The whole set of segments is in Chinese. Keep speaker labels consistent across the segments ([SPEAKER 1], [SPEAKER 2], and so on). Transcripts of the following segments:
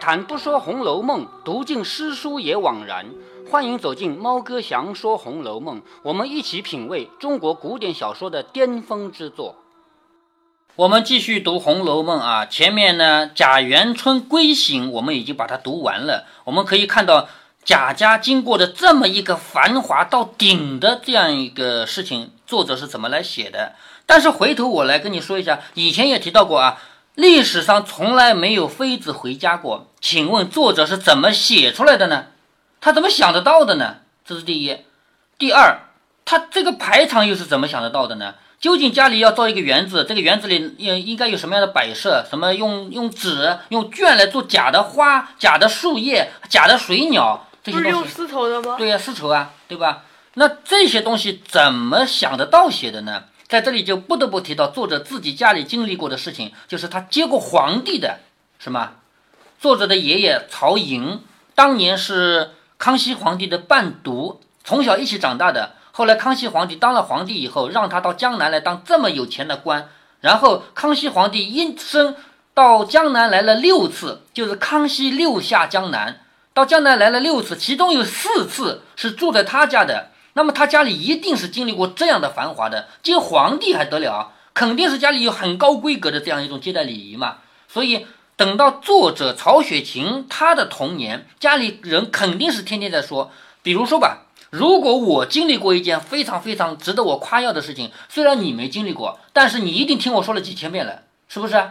[SPEAKER 1] 谈不说《红楼梦》，读尽诗书也枉然。欢迎走进猫哥祥说《红楼梦》，我们一起品味中国古典小说的巅峰之作。我们继续读《红楼梦》啊，前面呢贾元春归省，我们已经把它读完了。我们可以看到贾家经过的这么一个繁华到顶的这样一个事情，作者是怎么来写的？但是回头我来跟你说一下，以前也提到过啊。历史上从来没有妃子回家过，请问作者是怎么写出来的呢？他怎么想得到的呢？这是第一。第二，他这个排场又是怎么想得到的呢？究竟家里要造一个园子，这个园子里应应该有什么样的摆设？什么用用纸、用绢来做假的花、假的树叶、假的水鸟这些东西？
[SPEAKER 2] 用丝绸的吗？
[SPEAKER 1] 对呀，丝绸啊，对吧？那这些东西怎么想得到写的呢？在这里就不得不提到作者自己家里经历过的事情，就是他接过皇帝的，什么？作者的爷爷曹寅当年是康熙皇帝的伴读，从小一起长大的。后来康熙皇帝当了皇帝以后，让他到江南来当这么有钱的官。然后康熙皇帝一生到江南来了六次，就是康熙六下江南，到江南来了六次，其中有四次是住在他家的。那么他家里一定是经历过这样的繁华的，接皇帝还得了？肯定是家里有很高规格的这样一种接待礼仪嘛。所以等到作者曹雪芹他的童年，家里人肯定是天天在说，比如说吧，如果我经历过一件非常非常值得我夸耀的事情，虽然你没经历过，但是你一定听我说了几千遍了，是不是？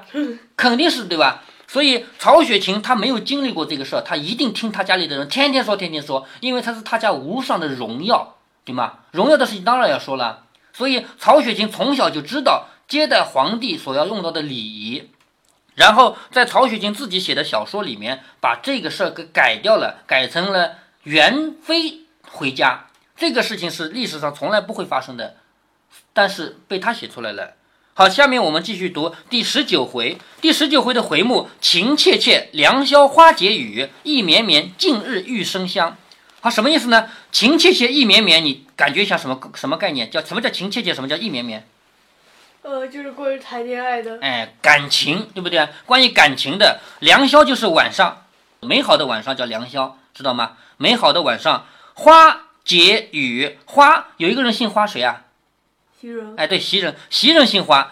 [SPEAKER 1] 肯定是对吧？所以曹雪芹他没有经历过这个事儿，他一定听他家里的人天天说，天天说，因为他是他家无上的荣耀。对吗？荣耀的事情当然要说了。所以曹雪芹从小就知道接待皇帝所要用到的礼仪，然后在曹雪芹自己写的小说里面把这个事儿给改掉了，改成了元妃回家。这个事情是历史上从来不会发生的，但是被他写出来了。好，下面我们继续读第十九回。第十九回的回目：情切切，良宵花解语，意绵绵，近日玉生香。好，什么意思呢？情切切，意绵绵，你感觉一下什么什么概念？叫什么叫情切切？什么叫意绵绵？
[SPEAKER 2] 呃，就是关于谈恋爱的。
[SPEAKER 1] 哎，感情，对不对？关于感情的良宵就是晚上，美好的晚上叫良宵，知道吗？美好的晚上，花解语，花有一个人姓花，谁啊？
[SPEAKER 2] 袭人。
[SPEAKER 1] 哎，对，袭人，袭人姓花。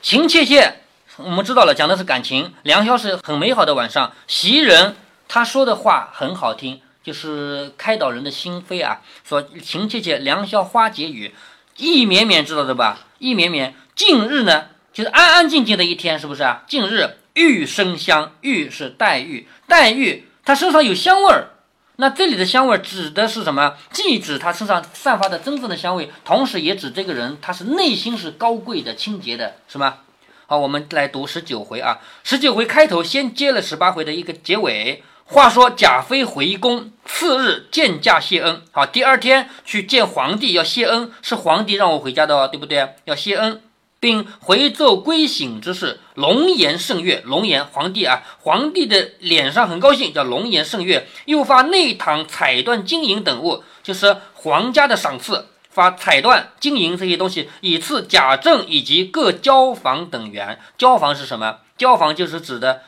[SPEAKER 1] 情切切，我们知道了，讲的是感情。良宵是很美好的晚上，袭人他说的话很好听。就是开导人的心扉啊！说情切切，良宵花解语，意绵绵，知道的吧？意绵绵，近日呢，就是安安静静的一天，是不是啊？近日玉生香，玉是黛玉，黛玉她身上有香味儿。那这里的香味指的是什么？既指她身上散发的真正的香味，同时也指这个人他是内心是高贵的、清洁的，是吗？好，我们来读十九回啊。十九回开头先接了十八回的一个结尾。话说贾妃回宫，次日见驾谢恩。好，第二天去见皇帝要谢恩，是皇帝让我回家的哦，对不对？要谢恩，并回奏归省之事，龙颜圣悦。龙颜，皇帝啊，皇帝的脸上很高兴，叫龙颜圣悦。又发内堂彩缎、金银等物，就是皇家的赏赐，发彩缎、金银这些东西，以赐贾政以及各交房等员。交房是什么？交房就是指的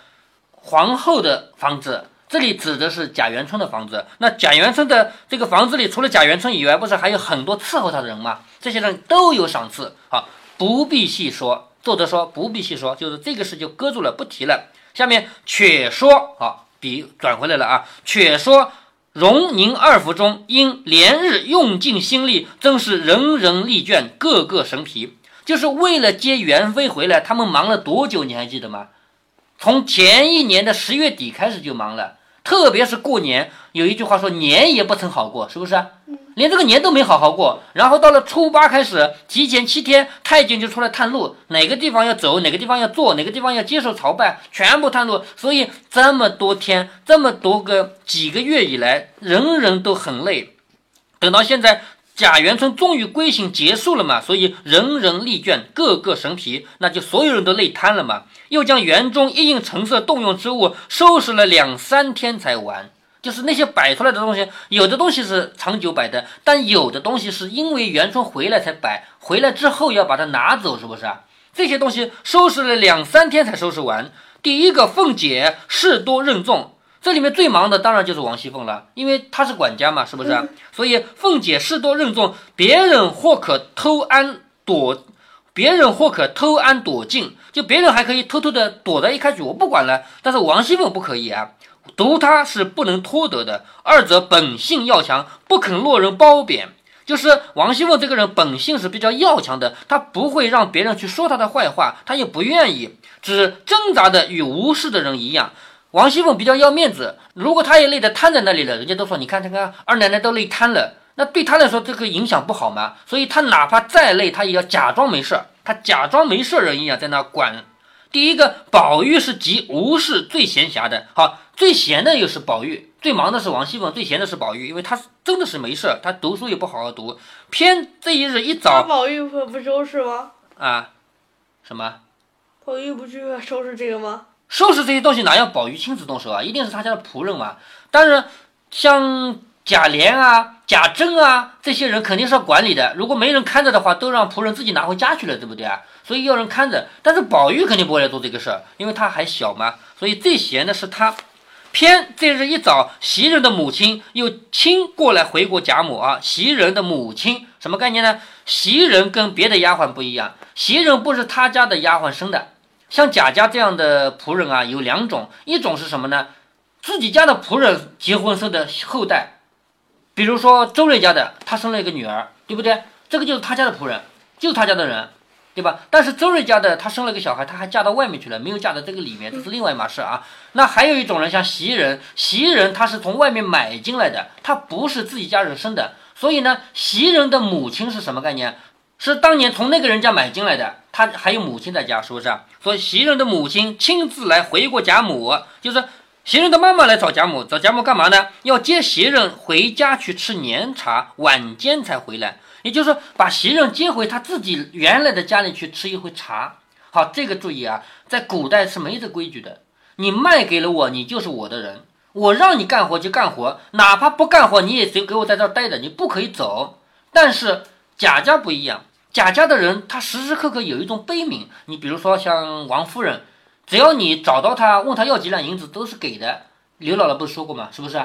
[SPEAKER 1] 皇后的房子。这里指的是贾元春的房子。那贾元春的这个房子里，除了贾元春以外，不是还有很多伺候他的人吗？这些人都有赏赐。好，不必细说。作者说不必细说，就是这个事就搁住了，不提了。下面却说，好，笔转回来了啊。却说荣宁二府中，因连日用尽心力，真是人人力倦，个个神疲。就是为了接元妃回来，他们忙了多久？你还记得吗？从前一年的十月底开始就忙了，特别是过年，有一句话说“年也不曾好过”，是不是？连这个年都没好好过。然后到了初八开始，提前七天，太监就出来探路，哪个地方要走，哪个地方要做，哪个地方要接受朝拜，全部探路。所以这么多天，这么多个几个月以来，人人都很累。等到现在。贾元春终于归省结束了嘛，所以人人力倦，个个神疲，那就所有人都累瘫了嘛。又将园中一应陈设动用之物收拾了两三天才完，就是那些摆出来的东西，有的东西是长久摆的，但有的东西是因为元春回来才摆，回来之后要把它拿走，是不是啊？这些东西收拾了两三天才收拾完。第一个凤姐事多任重，这里面最忙的当然就是王熙凤了，因为她是管家嘛，是不是？所以凤姐事多任重，别人或可偷安躲，别人或可偷安躲进，就别人还可以偷偷的躲在一开始，我不管了。但是王熙凤不可以啊，独她是不能脱得的。二者本性要强，不肯落人褒贬。就是王熙凤这个人本性是比较要强的，她不会让别人去说她的坏话，她也不愿意，只挣扎的与无视的人一样。王熙凤比较要面子，如果她也累得瘫在那里了，人家都说你看看看二奶奶都累瘫了，那对她来说这个影响不好嘛？所以她哪怕再累，她也要假装没事儿，她假装没事人一样在那管。第一个，宝玉是集无事最闲暇的，好，最闲的又是宝玉。最忙的是王熙凤，最闲的是宝玉，因为他真的是没事他读书也不好好读。偏这一日一早，
[SPEAKER 2] 宝玉不不收拾吗？
[SPEAKER 1] 啊，什么？
[SPEAKER 2] 宝玉不就要收拾这个吗？
[SPEAKER 1] 收拾这些东西哪要宝玉亲自动手啊？一定是他家的仆人嘛。但是像贾琏啊、贾珍啊这些人肯定是要管理的。如果没人看着的话，都让仆人自己拿回家去了，对不对啊？所以要人看着。但是宝玉肯定不会来做这个事儿，因为他还小嘛。所以最闲的是他。偏这日一早，袭人的母亲又亲过来回过贾母啊。袭人的母亲什么概念呢？袭人跟别的丫鬟不一样，袭人不是他家的丫鬟生的。像贾家这样的仆人啊，有两种，一种是什么呢？自己家的仆人结婚生的后代，比如说周瑞家的，他生了一个女儿，对不对？这个就是他家的仆人，就是他家的人。对吧？但是周瑞家的她生了个小孩，她还嫁到外面去了，没有嫁到这个里面，这是另外一码事啊。那还有一种人，像袭人，袭人她是从外面买进来的，她不是自己家人生的，所以呢，袭人的母亲是什么概念？是当年从那个人家买进来的，他还有母亲在家，是不是？所以袭人的母亲亲自来回过贾母，就是袭人的妈妈来找贾母，找贾母干嘛呢？要接袭人回家去吃年茶，晚间才回来。也就是说，把袭人接回他自己原来的家里去吃一回茶。好，这个注意啊，在古代是没这规矩的。你卖给了我，你就是我的人，我让你干活就干活，哪怕不干活，你也得给我在这儿待着，你不可以走。但是贾家不一样，贾家的人他时时刻刻有一种悲悯。你比如说像王夫人，只要你找到他，问他要几两银子，都是给的。刘姥姥不是说过吗？是不是？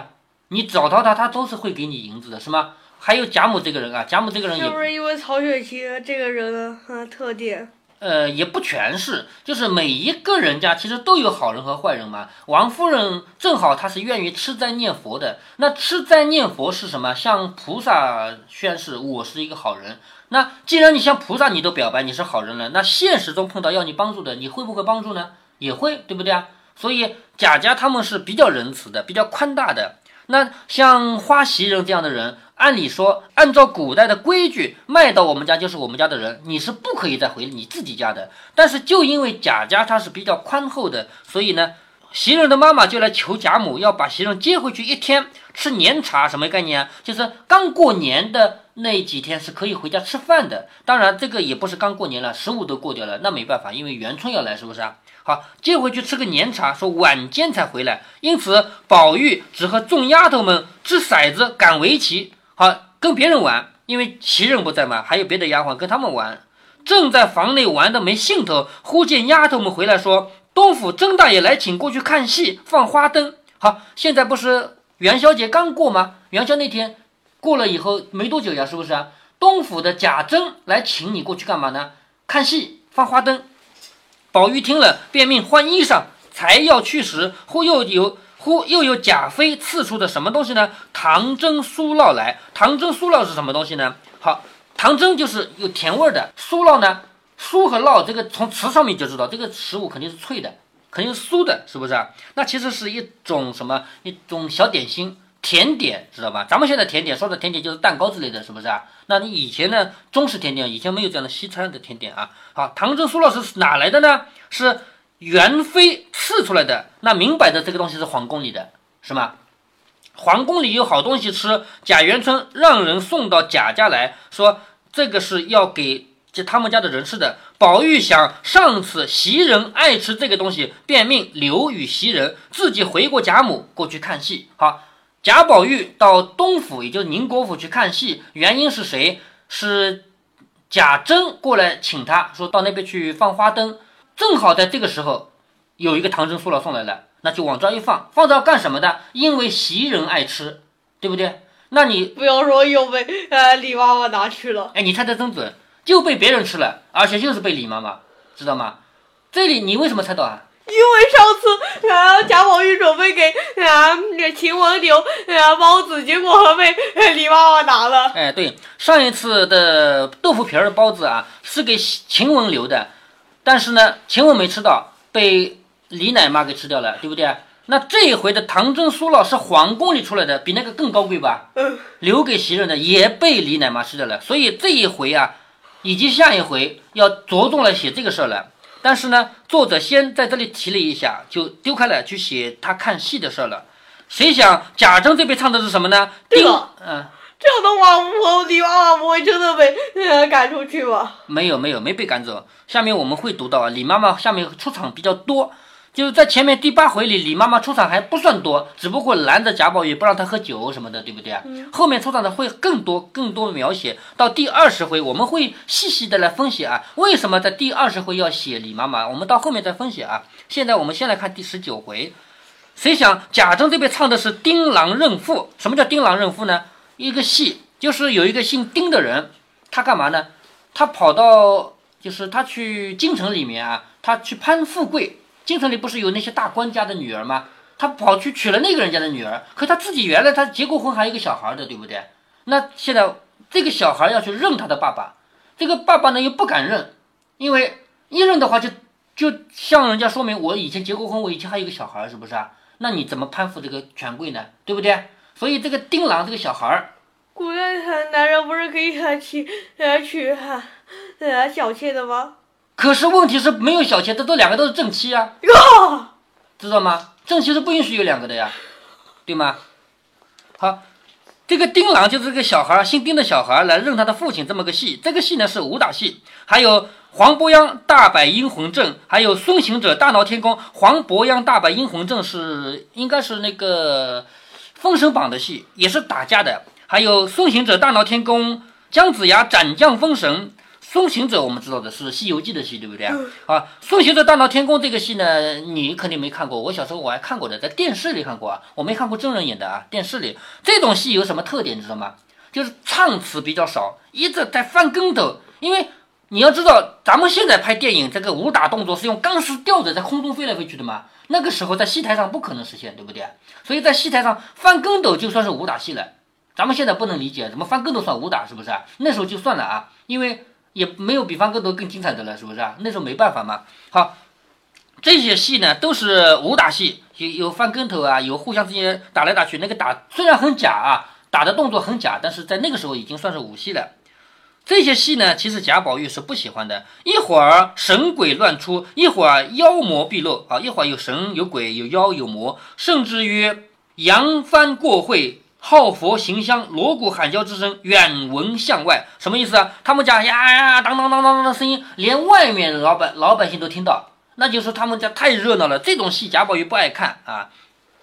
[SPEAKER 1] 你找到他，他都是会给你银子的，是吗？还有贾母这个人啊，贾母这个人也
[SPEAKER 2] 是不是因为曹雪芹这个人的特点？
[SPEAKER 1] 呃，也不全是，就是每一个人家其实都有好人和坏人嘛。王夫人正好她是愿意吃斋念佛的，那吃斋念佛是什么？向菩萨宣誓我是一个好人。那既然你向菩萨你都表白你是好人了，那现实中碰到要你帮助的，你会不会帮助呢？也会，对不对啊？所以贾家他们是比较仁慈的，比较宽大的。那像花袭人这样的人，按理说，按照古代的规矩，卖到我们家就是我们家的人，你是不可以再回你自己家的。但是就因为贾家他是比较宽厚的，所以呢，袭人的妈妈就来求贾母要把袭人接回去一天吃年茶，什么概念啊？就是刚过年的那几天是可以回家吃饭的。当然，这个也不是刚过年了，十五都过掉了，那没办法，因为元春要来，是不是啊？好，接回去吃个年茶，说晚间才回来，因此宝玉只和众丫头们掷骰子、赶围棋，好跟别人玩，因为袭人不在嘛，还有别的丫鬟跟他们玩。正在房内玩的没兴头，忽见丫头们回来，说东府甄大爷来请过去看戏，放花灯。好，现在不是元宵节刚过吗？元宵那天过了以后没多久呀，是不是啊？东府的贾珍来请你过去干嘛呢？看戏，放花灯。宝玉听了，便命换衣裳，才要去时，忽又有忽又有贾妃赐出的什么东西呢？糖蒸酥酪来。糖蒸酥酪是什么东西呢？好，糖蒸就是有甜味的，酥酪呢，酥和酪这个从词上面就知道，这个食物肯定是脆的，肯定是酥的，是不是？那其实是一种什么？一种小点心。甜点知道吧？咱们现在甜点说的甜点就是蛋糕之类的，是不是啊？那你以前呢？中式甜点以前没有这样的西餐的甜点啊。好，唐僧苏老师是哪来的呢？是元妃赐出来的。那明摆着这个东西是皇宫里的，是吗？皇宫里有好东西吃，贾元春让人送到贾家来说，这个是要给这他们家的人吃的。宝玉想上次袭人爱吃这个东西，便命留与袭人，自己回过贾母过去看戏。好。贾宝玉到东府，也就是宁国府去看戏，原因是谁？是贾珍过来请他，说到那边去放花灯。正好在这个时候，有一个唐僧苏老送来了，那就往这儿一放，放这儿干什么的？因为袭人爱吃，对不对？那你
[SPEAKER 2] 不要说又被呃李妈妈拿去了，
[SPEAKER 1] 哎，你猜的真准，就被别人吃了，而且就是被李妈妈，知道吗？这里你为什么猜到啊？
[SPEAKER 2] 因为上次啊贾宝玉准备给啊那 秦王留啊包子，结果被李妈妈拿了。
[SPEAKER 1] 哎，对，上一次的豆腐皮儿包子啊，是给秦雯留的，但是呢，秦雯没吃到，被李奶妈给吃掉了，对不对？那这一回的唐僧苏老是皇宫里出来的，比那个更高贵吧？留给袭人的也被李奶妈吃掉了，所以这一回啊，以及下一回要着重来写这个事儿了。但是呢，作者先在这里提了一下，就丢开了去写他看戏的事儿了。谁想贾政这边唱的是什么呢？丁
[SPEAKER 2] 对了，
[SPEAKER 1] 嗯。
[SPEAKER 2] 这样的话，我李妈妈不会真的被呃赶出去吧？
[SPEAKER 1] 没有没有没被赶走。下面我们会读到啊，李妈妈下面出场比较多，就是在前面第八回里，李妈妈出场还不算多，只不过拦着贾宝玉不让他喝酒什么的，对不对啊？后面出场的会更多更多描写。到第二十回，我们会细细的来分析啊，为什么在第二十回要写李妈妈？我们到后面再分析啊。现在我们先来看第十九回，谁想贾政这边唱的是丁郎认父？什么叫丁郎认父呢？一个戏就是有一个姓丁的人，他干嘛呢？他跑到就是他去京城里面啊，他去攀富贵。京城里不是有那些大官家的女儿吗？他跑去娶了那个人家的女儿，可他自己原来他结过婚，还有一个小孩的，对不对？那现在这个小孩要去认他的爸爸，这个爸爸呢又不敢认，因为一认的话就就向人家说明我以前结过婚，我以前还有一个小孩，是不是啊？那你怎么攀附这个权贵呢？对不对？所以这个丁郎这个小孩儿，
[SPEAKER 2] 古代的男人不是可以娶呃娶呃呃小妾的吗？
[SPEAKER 1] 可是问题是没有小妾，这都两个都是正妻啊，
[SPEAKER 2] 哟，
[SPEAKER 1] 知道吗？正妻是不允许有两个的呀，对吗？好，这个丁郎就是个小孩，姓丁的小孩来认他的父亲这么个戏。这个戏呢是武打戏，还有黄伯央大摆阴魂阵，还有孙行者大闹天宫。黄伯央大摆阴魂阵是应该是那个《封神榜》的戏，也是打架的。还有孙行者大闹天宫，姜子牙斩将封神。孙行者我们知道的是《西游记》的戏，对不对啊？啊，孙行者大闹天宫这个戏呢，你肯定没看过。我小时候我还看过的，在电视里看过啊，我没看过真人演的啊。电视里这种戏有什么特点，你知道吗？就是唱词比较少，一直在翻跟头。因为你要知道，咱们现在拍电影，这个武打动作是用钢丝吊着在空中飞来飞去的嘛。那个时候在戏台上不可能实现，对不对？所以在戏台上翻跟斗就算是武打戏了。咱们现在不能理解，怎么翻跟斗算武打，是不是啊？那时候就算了啊，因为。也没有比翻跟头更精彩的了，是不是啊？那时候没办法嘛。好，这些戏呢都是武打戏，有有翻跟头啊，有互相之间打来打去。那个打虽然很假啊，打的动作很假，但是在那个时候已经算是武戏了。这些戏呢，其实贾宝玉是不喜欢的。一会儿神鬼乱出，一会儿妖魔毕露啊，一会儿有神有鬼有妖有魔，甚至于扬帆过会。好佛行香，锣鼓喊叫之声远闻向外，什么意思啊？他们家呀呀当当当当当的声音，连外面老百老百姓都听到，那就是他们家太热闹了。这种戏贾宝玉不爱看啊。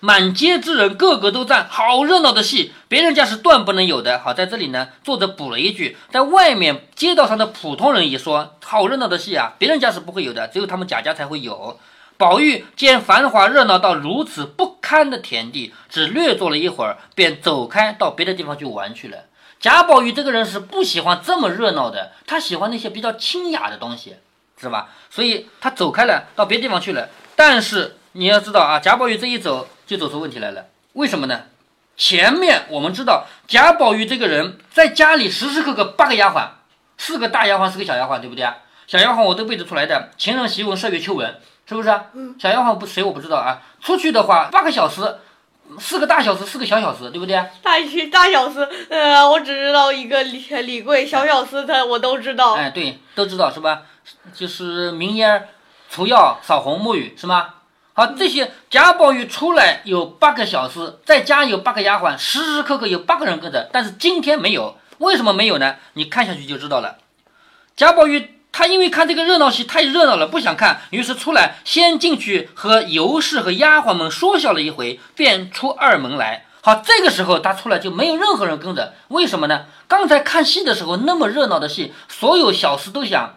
[SPEAKER 1] 满街之人个个都赞，好热闹的戏，别人家是断不能有的。好，在这里呢，作者补了一句，在外面街道上的普通人也说好热闹的戏啊，别人家是不会有的，只有他们贾家才会有。宝玉见繁华热闹到如此不堪的田地，只略坐了一会儿，便走开到别的地方去玩去了。贾宝玉这个人是不喜欢这么热闹的，他喜欢那些比较清雅的东西，是吧？所以他走开了，到别的地方去了。但是你要知道啊，贾宝玉这一走就走出问题来了。为什么呢？前面我们知道贾宝玉这个人在家里时时刻刻八个丫鬟，四个大丫鬟，四个小丫鬟，对不对啊？小丫鬟我都背得出来的，晴雯、袭雯、麝月、秋纹。是不是啊？小丫鬟不谁我不知道啊。出去的话八个小时，四个大小时，四个小小时，对不对？
[SPEAKER 2] 大大小时，呃，我只知道一个李李贵，小小时他我都知道。
[SPEAKER 1] 哎，对，都知道是吧？就是明烟、除药、扫红、沐浴是吗？好，这些贾宝玉出来有八个小时，在家有八个丫鬟，时时刻刻有八个人跟着，但是今天没有，为什么没有呢？你看下去就知道了。贾宝玉。他因为看这个热闹戏太热闹了，不想看，于是出来先进去和尤氏和丫鬟们说笑了一回，便出二门来。好，这个时候他出来就没有任何人跟着，为什么呢？刚才看戏的时候那么热闹的戏，所有小厮都想，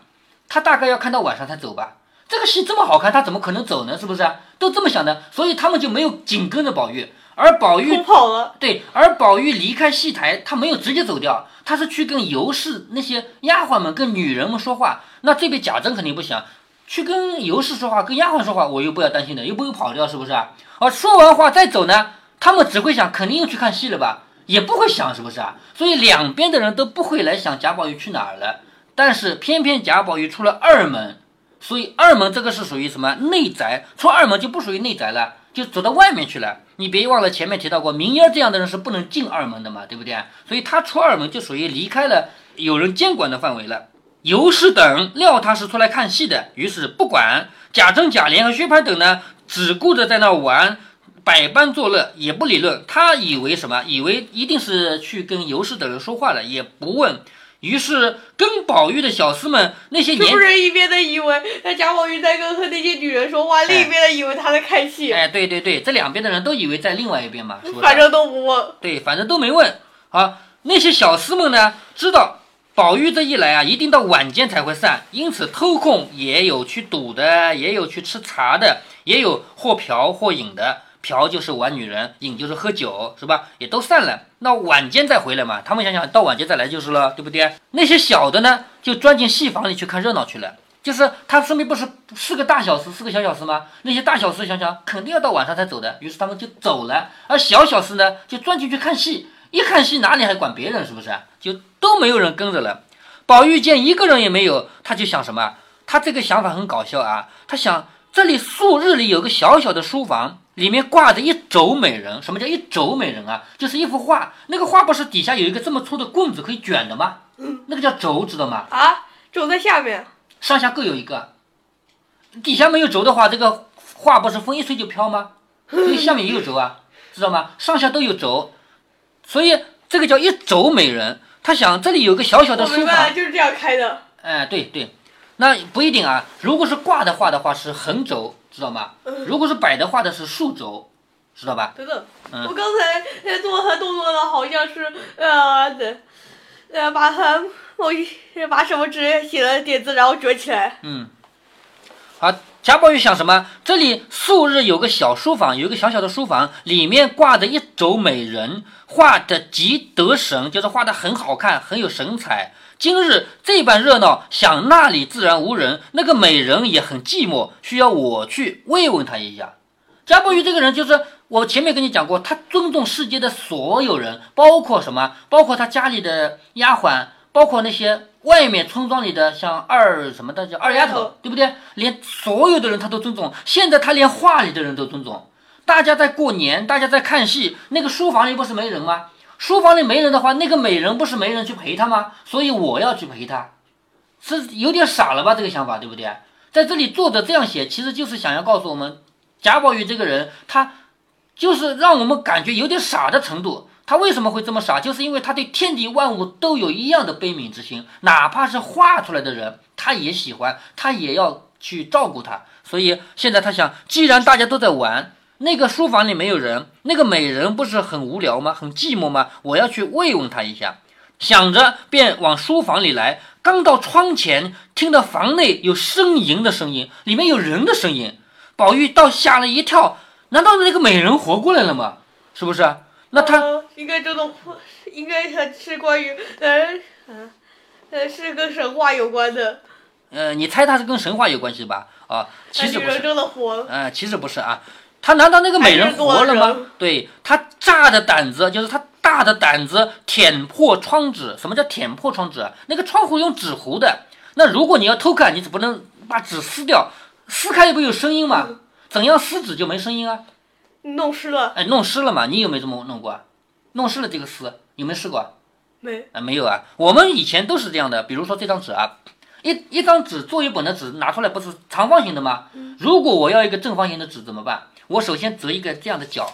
[SPEAKER 1] 他大概要看到晚上才走吧。这个戏这么好看，他怎么可能走呢？是不是？都这么想的，所以他们就没有紧跟着宝玉，而宝玉
[SPEAKER 2] 跑了。
[SPEAKER 1] 对，而宝玉离开戏台，他没有直接走掉，他是去跟尤氏那些丫鬟们、跟女人们说话。那这边贾珍肯定不想去跟尤氏说话，跟丫鬟说话，我又不要担心的，又不会跑掉，是不是啊？而说完话再走呢，他们只会想，肯定又去看戏了吧，也不会想，是不是啊？所以两边的人都不会来想贾宝玉去哪儿了。但是偏偏贾宝玉出了二门，所以二门这个是属于什么内宅？出二门就不属于内宅了，就走到外面去了。你别忘了前面提到过，明烟这样的人是不能进二门的嘛，对不对？所以他出二门就属于离开了有人监管的范围了。尤氏等料他是出来看戏的，于是不管贾政、贾琏和薛蟠等呢，只顾着在那玩，百般作乐，也不理论。他以为什么？以为一定是去跟尤氏等人说话了，也不问。于是跟宝玉的小厮们那些年
[SPEAKER 2] 是不是一边的以为那贾宝玉在跟和那些女人说话，另一边的以为他在看戏？
[SPEAKER 1] 哎，对对对，这两边的人都以为在另外一边嘛？
[SPEAKER 2] 反正都不问。
[SPEAKER 1] 对，反正都没问。啊，那些小厮们呢，知道宝玉这一来啊，一定到晚间才会散，因此偷空也有去赌的，也有去吃茶的，也有或嫖或饮的。嫖就是玩女人，饮就是喝酒，是吧？也都散了。那晚间再回来嘛，他们想想到晚间再来就是了，对不对？那些小的呢，就钻进戏房里去看热闹去了。就是他身边不是四个大小厮，四个小小时吗？那些大小厮想想，肯定要到晚上才走的，于是他们就走了。而小小时呢，就钻进去看戏。一看戏，哪里还管别人？是不是？就都没有人跟着了。宝玉见一个人也没有，他就想什么？他这个想法很搞笑啊！他想，这里素日里有个小小的书房。里面挂着一轴美人，什么叫一轴美人啊？就是一幅画，那个画不是底下有一个这么粗的棍子可以卷的吗？
[SPEAKER 2] 嗯，
[SPEAKER 1] 那个叫轴，知道吗？
[SPEAKER 2] 啊，轴在下面，
[SPEAKER 1] 上下各有一个。底下没有轴的话，这个画不是风一吹就飘吗？所以下面也有轴啊，知道吗？上下都有轴，所以这个叫一轴美人。他想这里有个小小的书房，
[SPEAKER 2] 就是这样开的。
[SPEAKER 1] 哎，对对，那不一定啊。如果是挂的画的话，是横轴。知道吗？如果是摆的话的是竖轴，知道吧？
[SPEAKER 2] 等等，我刚才在做他动作的，好像是呃，呃，把它我把什么纸写了点字，然后折起来。
[SPEAKER 1] 嗯，好，贾宝玉想什么？这里素日有个小书房，有一个小小的书房，里面挂着一轴美人，画的极得神，就是画的很好看，很有神采。今日这般热闹，想那里自然无人，那个美人也很寂寞，需要我去慰问她一下。贾宝玉这个人就是我前面跟你讲过，他尊重世界的所有人，包括什么？包括他家里的丫鬟，包括那些外面村庄里的像二什么的叫二丫头，对不对？连所有的人他都尊重。现在他连画里的人都尊重。大家在过年，大家在看戏，那个书房里不是没人吗？书房里没人的话，那个美人不是没人去陪她吗？所以我要去陪她，是有点傻了吧？这个想法对不对？在这里作者这样写，其实就是想要告诉我们，贾宝玉这个人，他就是让我们感觉有点傻的程度。他为什么会这么傻？就是因为他对天地万物都有一样的悲悯之心，哪怕是画出来的人，他也喜欢，他也要去照顾他。所以现在他想，既然大家都在玩。那个书房里没有人，那个美人不是很无聊吗？很寂寞吗？我要去慰问他一下，想着便往书房里来。刚到窗前，听到房内有呻吟的声音，里面有人的声音。宝玉倒吓了一跳，难道那个美人活过来了吗？是不是？那他
[SPEAKER 2] 应该这种，应该是关于呃呃是跟神话有关的。
[SPEAKER 1] 呃，你猜他是跟神话有关系吧？啊，其实不是。
[SPEAKER 2] 真的活了。
[SPEAKER 1] 呃，其实不是啊。他难道那个美人活了吗？对他炸的胆子，就是他大的胆子舔破窗纸。什么叫舔破窗纸？那个窗户用纸糊的。那如果你要偷看，你总不能把纸撕掉，撕开不有声音吗？怎样撕纸就没声音啊？
[SPEAKER 2] 弄湿了。
[SPEAKER 1] 哎，弄湿了嘛？你有没有这么弄过？弄湿了这个撕有没有试过？
[SPEAKER 2] 没
[SPEAKER 1] 啊，没有啊。我们以前都是这样的。比如说这张纸啊，一一张纸作业本的纸拿出来不是长方形的吗？如果我要一个正方形的纸怎么办？我首先折一个这样的角，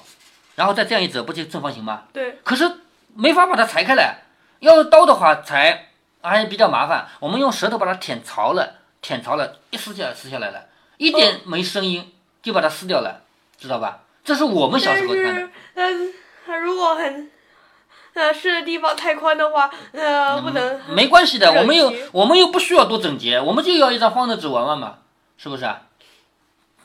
[SPEAKER 1] 然后再这样一折，不就正方形吗？
[SPEAKER 2] 对。
[SPEAKER 1] 可是没法把它裁开来，要刀的话裁还比较麻烦。我们用舌头把它舔槽了，舔槽了，一撕下来撕下来了，一点没声音，就把它撕掉了，知道吧？这是我们小时候看的。
[SPEAKER 2] 嗯，如果很呃是地方太宽的话，呃不能。
[SPEAKER 1] 没关系的，我们又我们又不需要多整洁，我们就要一张方的纸玩玩嘛，是不是啊？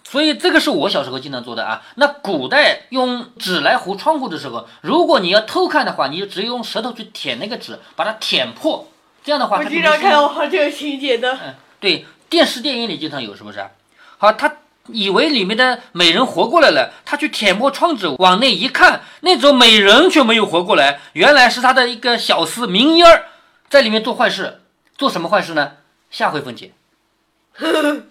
[SPEAKER 1] 所以这个是我小时候经常做的啊。那古代用纸来糊窗户的时候，如果你要偷看的话，你就直接用舌头去舔那个纸，把它舔破，这样的话
[SPEAKER 2] 我经常看到这个情节的。
[SPEAKER 1] 嗯，对，电视电影里经常有，是不是？好，他以为里面的美人活过来了，他去舔破窗子，往内一看，那种美人却没有活过来，原来是他的一个小厮明烟儿在里面做坏事。做什么坏事呢？下回分解。《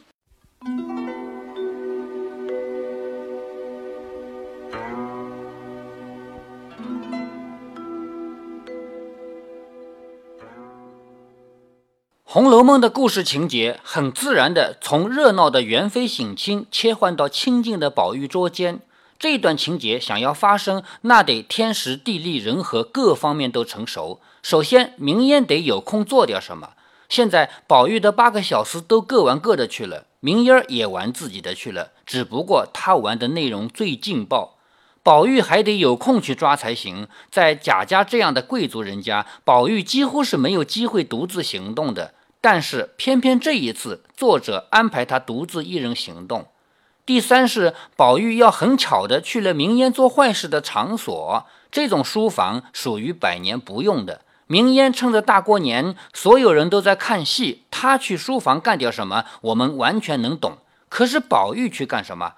[SPEAKER 1] 红楼梦》的故事情节很自然地从热闹的元妃省亲切换到清静的宝玉捉奸。这段情节想要发生，那得天时地利人和各方面都成熟。首先，明烟得有空做点什么。现在宝玉的八个小厮都各玩各的去了，明烟也玩自己的去了，只不过他玩的内容最劲爆。宝玉还得有空去抓才行。在贾家这样的贵族人家，宝玉几乎是没有机会独自行动的。但是偏偏这一次，作者安排他独自一人行动。第三是宝玉要很巧的去了明烟做坏事的场所，这种书房属于百年不用的。明烟趁着大过年，所有人都在看戏，他去书房干点什么，我们完全能懂。可是宝玉去干什么？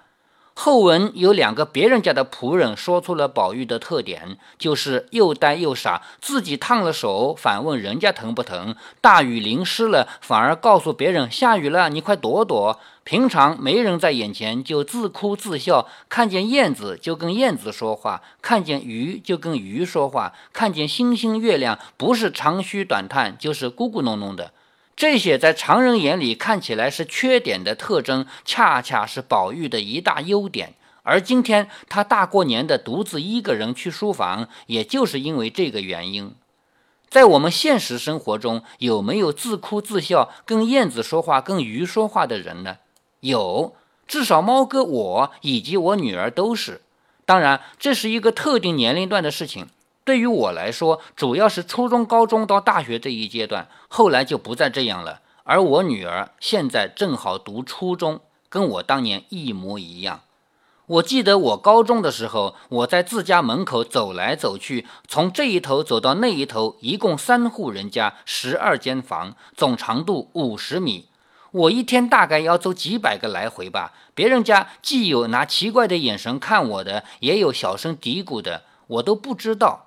[SPEAKER 1] 后文有两个别人家的仆人说出了宝玉的特点，就是又呆又傻，自己烫了手，反问人家疼不疼；大雨淋湿了，反而告诉别人下雨了，你快躲躲。平常没人在眼前，就自哭自笑；看见燕子就跟燕子说话，看见鱼就跟鱼说话，看见星星月亮不是长吁短叹，就是咕咕哝哝的。这些在常人眼里看起来是缺点的特征，恰恰是宝玉的一大优点。而今天他大过年的独自一个人去书房，也就是因为这个原因。在我们现实生活中，有没有自哭自笑、跟燕子说话、跟鱼说话的人呢？有，至少猫哥我以及我女儿都是。当然，这是一个特定年龄段的事情。对于我来说，主要是初中、高中到大学这一阶段，后来就不再这样了。而我女儿现在正好读初中，跟我当年一模一样。我记得我高中的时候，我在自家门口走来走去，从这一头走到那一头，一共三户人家，十二间房，总长度五十米。我一天大概要走几百个来回吧。别人家既有拿奇怪的眼神看我的，也有小声嘀咕的，我都不知道。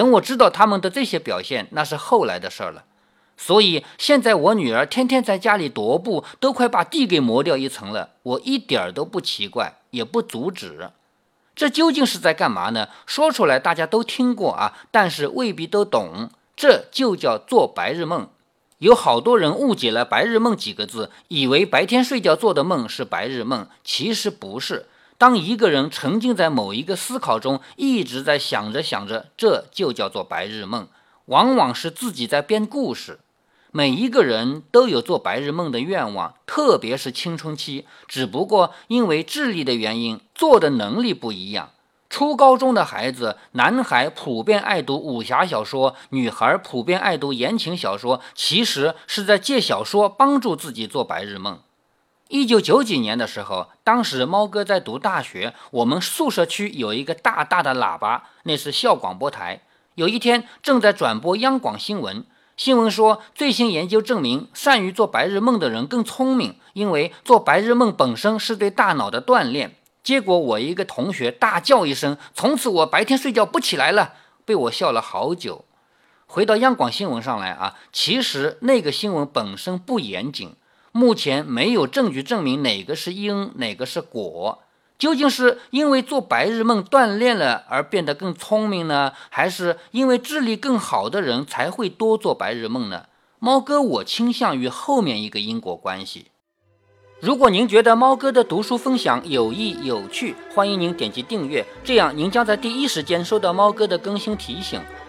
[SPEAKER 1] 等我知道他们的这些表现，那是后来的事儿了。所以现在我女儿天天在家里踱步，都快把地给磨掉一层了。我一点儿都不奇怪，也不阻止。这究竟是在干嘛呢？说出来大家都听过啊，但是未必都懂。这就叫做白日梦。有好多人误解了“白日梦”几个字，以为白天睡觉做的梦是白日梦，其实不是。当一个人沉浸在某一个思考中，一直在想着想着，这就叫做白日梦。往往是自己在编故事。每一个人都有做白日梦的愿望，特别是青春期。只不过因为智力的原因，做的能力不一样。初高中的孩子，男孩普遍爱读武侠小说，女孩普遍爱读言情小说，其实是在借小说帮助自己做白日梦。一九九几年的时候，当时猫哥在读大学，我们宿舍区有一个大大的喇叭，那是校广播台。有一天正在转播央广新闻，新闻说最新研究证明，善于做白日梦的人更聪明，因为做白日梦本身是对大脑的锻炼。结果我一个同学大叫一声，从此我白天睡觉不起来了，被我笑了好久。回到央广新闻上来啊，其实那个新闻本身不严谨。目前没有证据证明哪个是因，哪个是果。究竟是因为做白日梦锻炼了而变得更聪明呢，还是因为智力更好的人才会多做白日梦呢？猫哥，我倾向于后面一个因果关系。如果您觉得猫哥的读书分享有益有趣，欢迎您点击订阅，这样您将在第一时间收到猫哥的更新提醒。